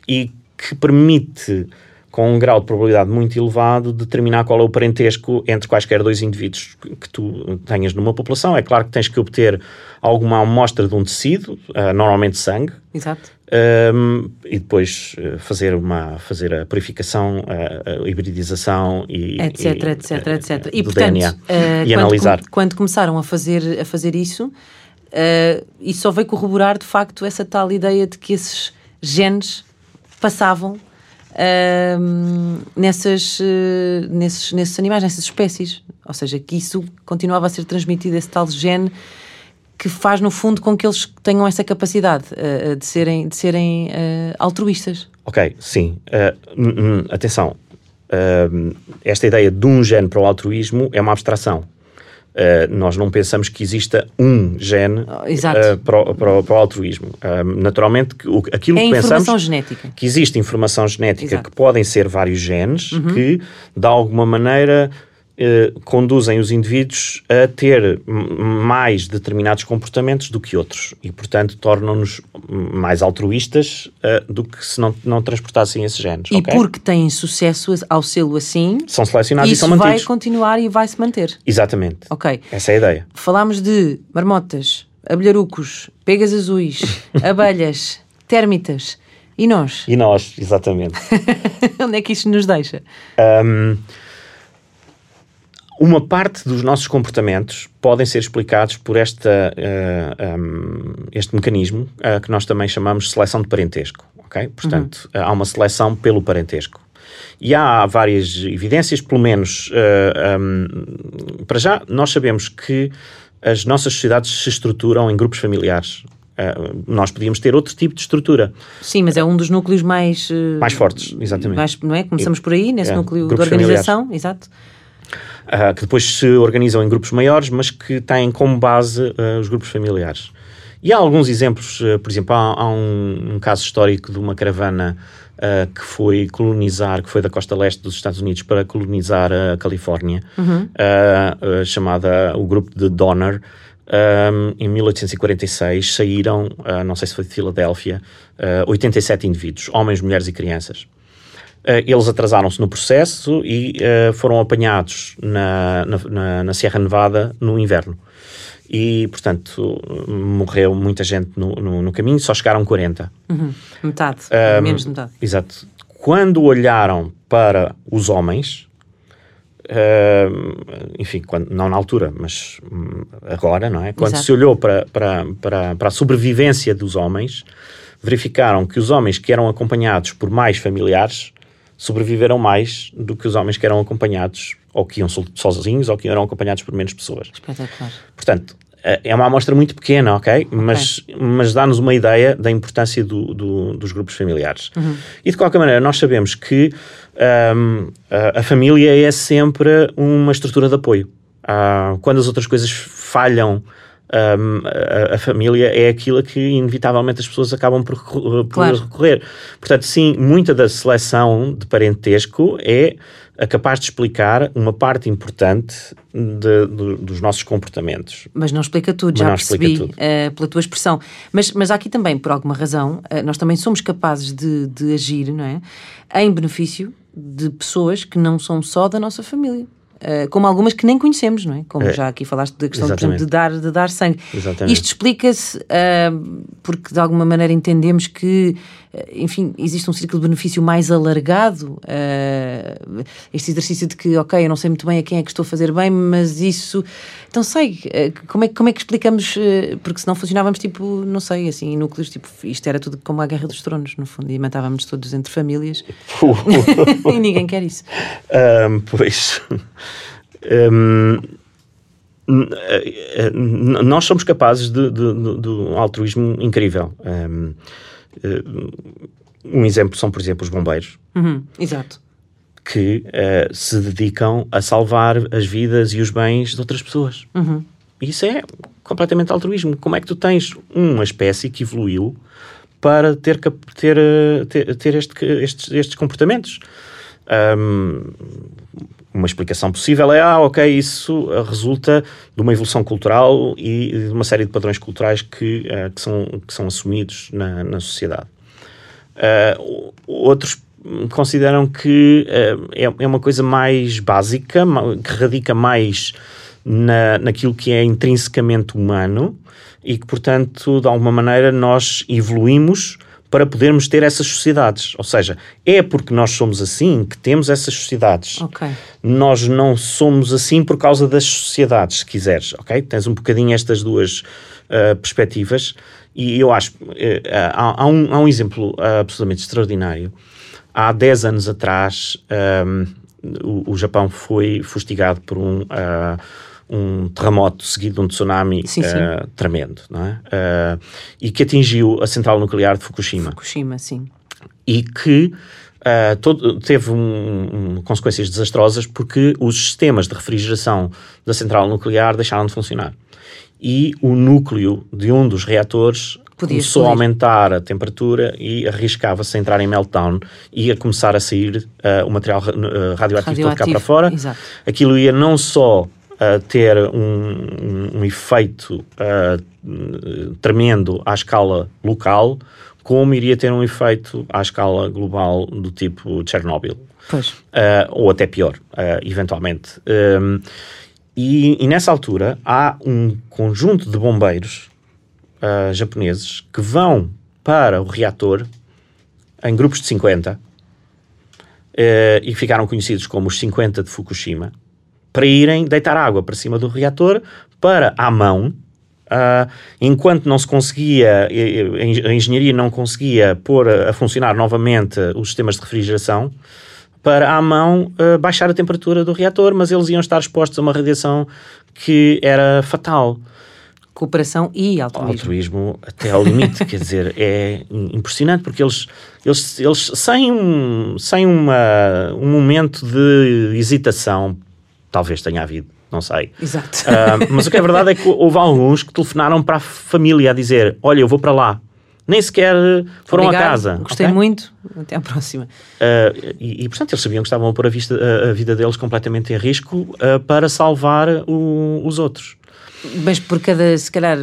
e que permite com um grau de probabilidade muito elevado, determinar qual é o parentesco entre quaisquer dois indivíduos que tu tenhas numa população. É claro que tens que obter alguma amostra de um tecido, uh, normalmente sangue. Exato. Um, e depois uh, fazer, uma, fazer a purificação, a, a hibridização e. Etc, e, etc, etc. E, portanto, DNA, uh, e quando, analisar. quando começaram a fazer, a fazer isso, isso só veio corroborar de facto essa tal ideia de que esses genes passavam uh, nessas, uh, nesses, nesses animais, nessas espécies. Ou seja, que isso continuava a ser transmitido, esse tal gene que faz, no fundo, com que eles tenham essa capacidade uh, de serem, de serem altruístas. Ok, sim. atenção, esta ideia de um gene para o altruísmo é uma abstração. Uh, nós não pensamos que exista um gene uh, para, o, para, o, para, o, altruísmo. Uh, naturalmente, o, aquilo é que pensamos genética. que existe informação genética Exato. que podem ser vários genes uhum. que, de alguma maneira, eh, conduzem os indivíduos a ter mais determinados comportamentos do que outros e, portanto, tornam-nos mais altruístas uh, do que se não, não transportassem esses genes. E okay? porque têm sucesso ao sê-lo assim, são selecionados e são mantidos. vai continuar e vai se manter. Exatamente. Ok. Essa é a ideia. Falámos de marmotas, abelharucos, pegas azuis, abelhas, térmitas. E nós? E nós, exatamente. Onde é que isto nos deixa? Um, uma parte dos nossos comportamentos podem ser explicados por esta, uh, eh, um, este mecanismo uh, que nós também chamamos de seleção de parentesco. Okay? Portanto, uhum. há uma seleção pelo parentesco. E há várias evidências, pelo menos uh, um, para já, nós sabemos que as nossas sociedades se estruturam em grupos familiares. Nós podíamos ter outro tipo de estrutura. Sim, mas é um dos núcleos mais... Mais fortes, exatamente. Mais, não é? Começamos por aí, nesse é, núcleo de organização, familiares. exato uh, que depois se organizam em grupos maiores, mas que têm como base uh, os grupos familiares. E há alguns exemplos, uh, por exemplo, há, há um, um, caso histórico de uma caravana que foi colonizar, que foi da costa leste dos Estados Unidos para colonizar a Califórnia, uhum. chamada o grupo de Donner. Um, em 1846 saíram, não sei se foi de Filadélfia, 87 indivíduos, homens, mulheres e crianças. Uh, eles atrasaram-se no processo e uh, foram apanhados na, na, na, Sierra Nevada no inverno. E, portanto, morreu muita gente no, no, no caminho, só chegaram 40. Uhum. Metade, um, menos de metade. Exato. Quando olharam para os homens, uh, enfim, quando, não na altura, mas um, agora, não é? Quando Exato. se olhou para, para, para, para a sobrevivência dos homens, verificaram que os homens que eram acompanhados por mais familiares sobreviveram mais do que os homens que eram acompanhados, ou que iam sozinhos, ou que eram acompanhados por menos pessoas. Espetacular. Portanto, é, é uma amostra muito pequena, ok? okay. Mas, mas dá-nos uma ideia da importância do, do, dos grupos familiares. Uhum. E de qualquer maneira, nós sabemos que um, a, a, família é sempre uma estrutura de apoio. Uh, quando as outras coisas falham um, a, a, família é aquilo que inevitavelmente as pessoas acabam por, por claro. recorrer. Portanto, sim, muita da seleção de parentesco é capaz de explicar uma parte importante de, de, dos nossos comportamentos. Mas não explica tudo, já percebi tudo. Uh, pela tua expressão. Mas, mas aqui também, por alguma razão, uh, nós também somos capazes de, de agir, não é? Em benefício de pessoas que não são só da nossa família. Uh, como algumas que nem conhecemos, não é? Como é. já aqui falaste da questão, exemplo, de dar, de dar sangue. Exatamente. Isto explica-se uh, porque de alguma maneira entendemos que enfim, existe um círculo de benefício mais alargado. Uh, este exercício de que, ok, eu não sei muito bem a quem é que estou a fazer bem, mas isso. Então sei, uh, como, é, como é que explicamos? Uh, porque se não funcionávamos, tipo, não sei, assim, em núcleos, tipo, isto era tudo como a Guerra dos Tronos, no fundo, e matávamos todos entre famílias. e ninguém quer isso. Um, pois. Um nós somos capazes de, de, de, de um altruísmo incrível. Um, um exemplo são, por exemplo, os bombeiros. Uhum, exato. Que uh, se dedicam a salvar as vidas e os bens de outras pessoas. Uhum. Isso é completamente altruísmo. Como é que tu tens uma espécie que evoluiu para ter, ter, eh, ter, ter este, estes, estes comportamentos? Um, uma explicação possível é, ah, ok, isso resulta de uma evolução cultural e de uma série de padrões culturais que, uh, que, são, que são assumidos na, na sociedade. Uh, outros consideram que uh, é, é, uma coisa mais básica, que radica mais na, naquilo que é intrinsecamente humano e que, portanto, de alguma maneira nós evoluímos para podermos ter essas sociedades. Ou seja, é porque nós somos assim que temos essas sociedades. Okay. Nós não somos assim por causa das sociedades, se quiseres, ok? Tens um bocadinho estas duas uh, perspectivas e eu acho, uh, há, há, um, há um exemplo uh, absolutamente extraordinário. Há 10 anos atrás, um, o, o, Japão foi fustigado por um um terremoto seguido de um tsunami sim, sim. Uh, tremendo, não é? Uh, e que atingiu a central nuclear de Fukushima. Fukushima, sim. E que uh, todo, teve um, um, consequências desastrosas porque os sistemas de refrigeração da central nuclear deixaram de funcionar. E o núcleo de um dos reatores Podia começou explodir. a aumentar a temperatura e arriscava-se a entrar em meltdown e a começar a sair uh, o material uh, radioativo, radioativo, todo cá para fora. Exato. Aquilo ia não só uh, ter um, um efeito uh, tremendo à escala local, como iria ter um efeito à escala global do tipo Chernobyl. Pois. Uh, ou até pior, eventualmente. Um, e, e, nessa altura há um conjunto de bombeiros japoneses que vão para o reator em grupos de 50 e ficaram conhecidos como os 50 de Fukushima para irem deitar água para cima do reator para, à mão, uh, enquanto não se conseguia, a engenharia não conseguia pôr a, funcionar novamente os sistemas de refrigeração, para, à mão, uh, baixar a temperatura do reator, mas eles iam estar expostos a uma radiação que era fatal cooperação e altruísmo. Altruísmo até ao limite, quer dizer, é impressionante porque eles, eles, eles sem, um, sem uma, um momento de hesitação Talvez tenha havido, não sei. Exato. Uh, mas o que é verdade é que houve alguns que telefonaram para a família a dizer: Olha, eu vou para lá. Nem sequer foram Obrigado, a casa. Gostei okay? muito. Até à próxima. Uh, e, e, portanto, eles sabiam que estavam a pôr a, vista, a, a vida deles completamente em risco uh, para salvar o, os outros. Mas por cada, se calhar,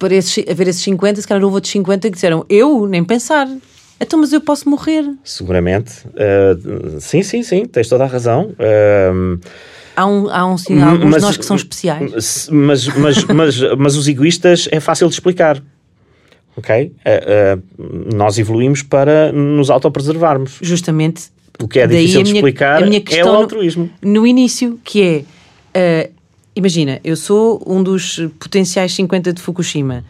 para esses, haver esses 50, se calhar houve outros 50 que disseram: Eu nem pensar. Então, mas eu posso morrer. Seguramente. Uh, sim, sim, sim, tens toda a razão. Uh, há, um, há, um, sim, há alguns mas, de nós que são especiais. Mas, mas, mas, mas os egoístas é fácil de explicar. Ok? Uh, nós evoluímos para nos autopreservarmos. Justamente. O que é difícil minha, de explicar é o altruísmo. No, no início, que é. imagina, eu sou um dos potenciais 50 de Fukushima.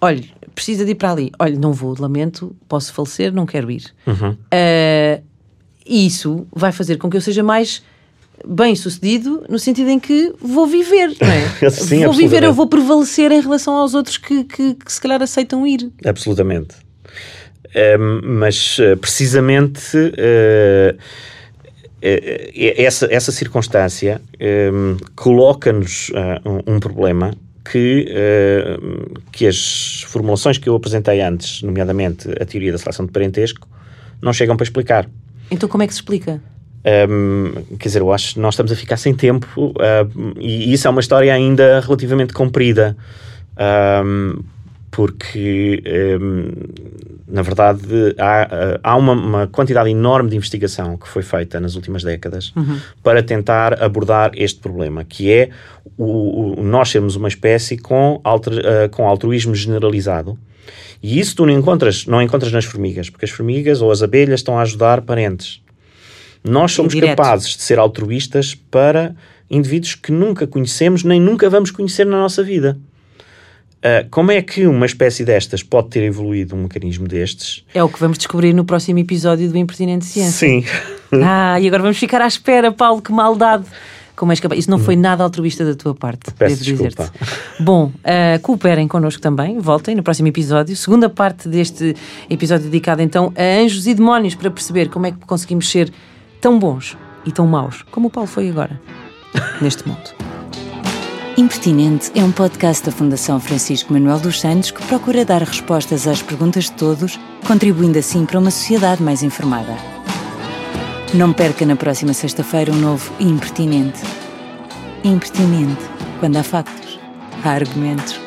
Olha, precisa de ir para ali. Olha, não vou, lamento, posso falecer, não quero ir. Uhum. Uh, isso vai fazer com que eu seja mais bem sucedido no sentido em que vou viver, não é? Sim, vou viver, eu vou prevalecer em relação aos outros que, que, que se calhar aceitam ir. Absolutamente. Uh, mas uh, precisamente uh, essa, essa circunstância coloca-nos um, um problema que, uh, que as formulações que eu apresentei antes, nomeadamente a teoria da seleção de parentesco, não chegam para explicar. Então como é que se explica? Um, quer dizer, eu acho que nós estamos a ficar sem tempo uh, e isso é uma história ainda relativamente comprida. Um, porque, um, na verdade, há, há uma, uma, quantidade enorme de investigação que foi feita nas últimas décadas uhum. para tentar abordar este problema, que é o, o nós sermos uma espécie com, alter, uh, com altruísmo generalizado. E isso tu não encontras, não encontras nas formigas, porque as formigas ou as abelhas estão a ajudar parentes. Nós somos Indireto. capazes de ser altruístas para indivíduos que nunca conhecemos nem nunca vamos conhecer na nossa vida. Uh, como é que uma espécie destas pode ter evoluído um mecanismo destes? É o que vamos descobrir no próximo episódio do Impertinente Ciência. Sim. ah, e agora vamos ficar à espera, Paulo, que maldade. Como és capaz? Isso não foi nada altruísta da tua parte, Peço devo dizer-te. Bom, uh, cooperem connosco também, voltem no próximo episódio. Segunda parte deste episódio dedicado então a anjos e demónios para perceber como é que conseguimos ser tão bons e tão maus como o Paulo foi agora, neste mundo. Impertinente é um podcast da Fundação Francisco Manuel dos Santos que procura dar respostas às perguntas de todos, contribuindo assim para uma sociedade mais informada. Não perca na próxima sexta-feira um novo Impertinente. Impertinente. Quando há factos, há argumentos.